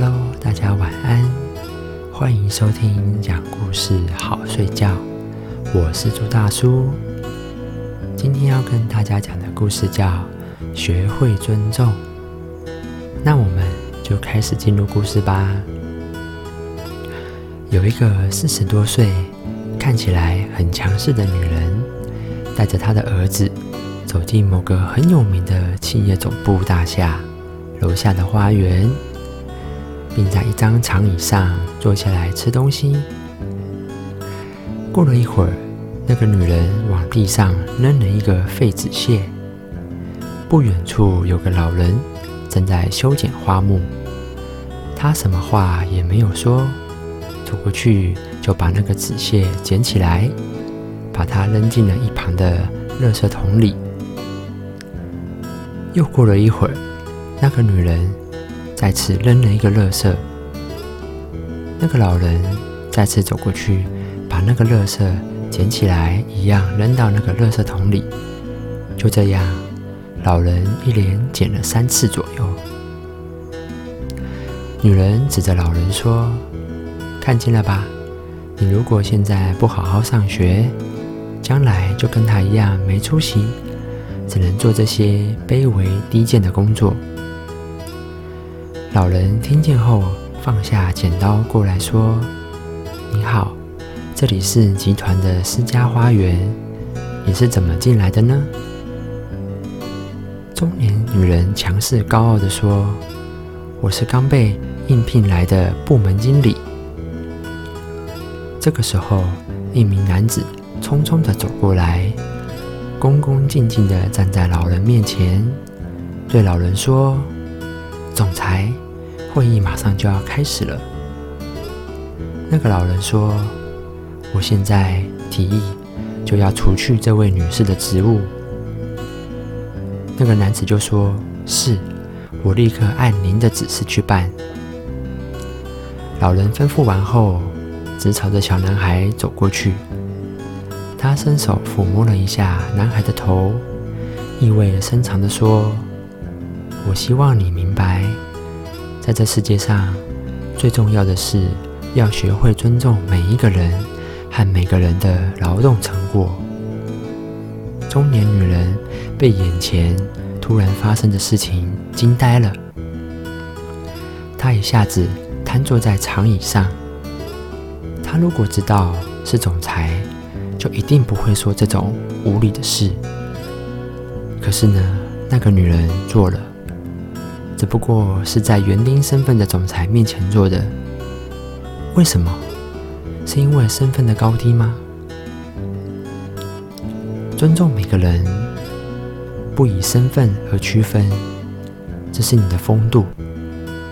哈，大家晚安。欢迎收听讲故事好睡觉，我是朱大叔。今天要跟大家讲的故事叫《学会尊重》。那我们就开始进入故事吧。有一个四十多岁、看起来很强势的女人，带着她的儿子走进某个很有名的企业总部大厦楼下的花园。并在一张长椅上坐下来吃东西。过了一会儿，那个女人往地上扔了一个废纸屑。不远处有个老人正在修剪花木，他什么话也没有说，走过去就把那个纸屑捡起来，把它扔进了一旁的垃圾桶里。又过了一会儿，那个女人。再次扔了一个垃圾，那个老人再次走过去，把那个垃圾捡起来，一样扔到那个垃圾桶里。就这样，老人一连捡了三次左右。女人指着老人说：“看见了吧？你如果现在不好好上学，将来就跟他一样没出息，只能做这些卑微低贱的工作。”老人听见后，放下剪刀过来说：“你好，这里是集团的私家花园，你是怎么进来的呢？”中年女人强势高傲地说：“我是刚被应聘来的部门经理。”这个时候，一名男子匆匆地走过来，恭恭敬敬地站在老人面前，对老人说：“总裁。”会议马上就要开始了。那个老人说：“我现在提议就要除去这位女士的职务。”那个男子就说：“是，我立刻按您的指示去办。”老人吩咐完后，直朝着小男孩走过去。他伸手抚摸了一下男孩的头，意味深长地说：“我希望你明白。”在这世界上，最重要的是要学会尊重每一个人和每个人的劳动成果。中年女人被眼前突然发生的事情惊呆了，她一下子瘫坐在长椅上。她如果知道是总裁，就一定不会说这种无理的事。可是呢，那个女人做了。只不过是在园丁身份的总裁面前做的，为什么？是因为身份的高低吗？尊重每个人，不以身份而区分，这是你的风度。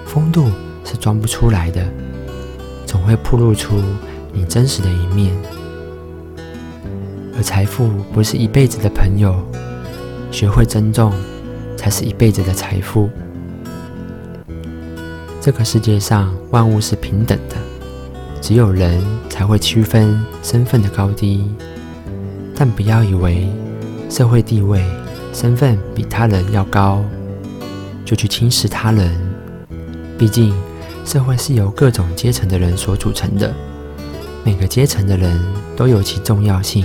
风度是装不出来的，总会暴露出你真实的一面。而财富不是一辈子的朋友，学会尊重，才是一辈子的财富。这个世界上万物是平等的，只有人才会区分身份的高低。但不要以为社会地位、身份比他人要高，就去轻视他人。毕竟，社会是由各种阶层的人所组成的，每个阶层的人都有其重要性，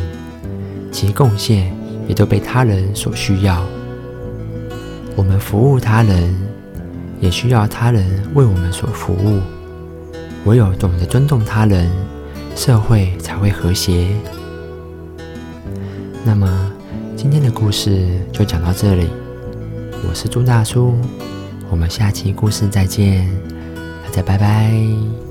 其贡献也都被他人所需要。我们服务他人。也需要他人为我们所服务。唯有懂得尊重他人，社会才会和谐。那么，今天的故事就讲到这里。我是朱大叔，我们下期故事再见，大家拜拜。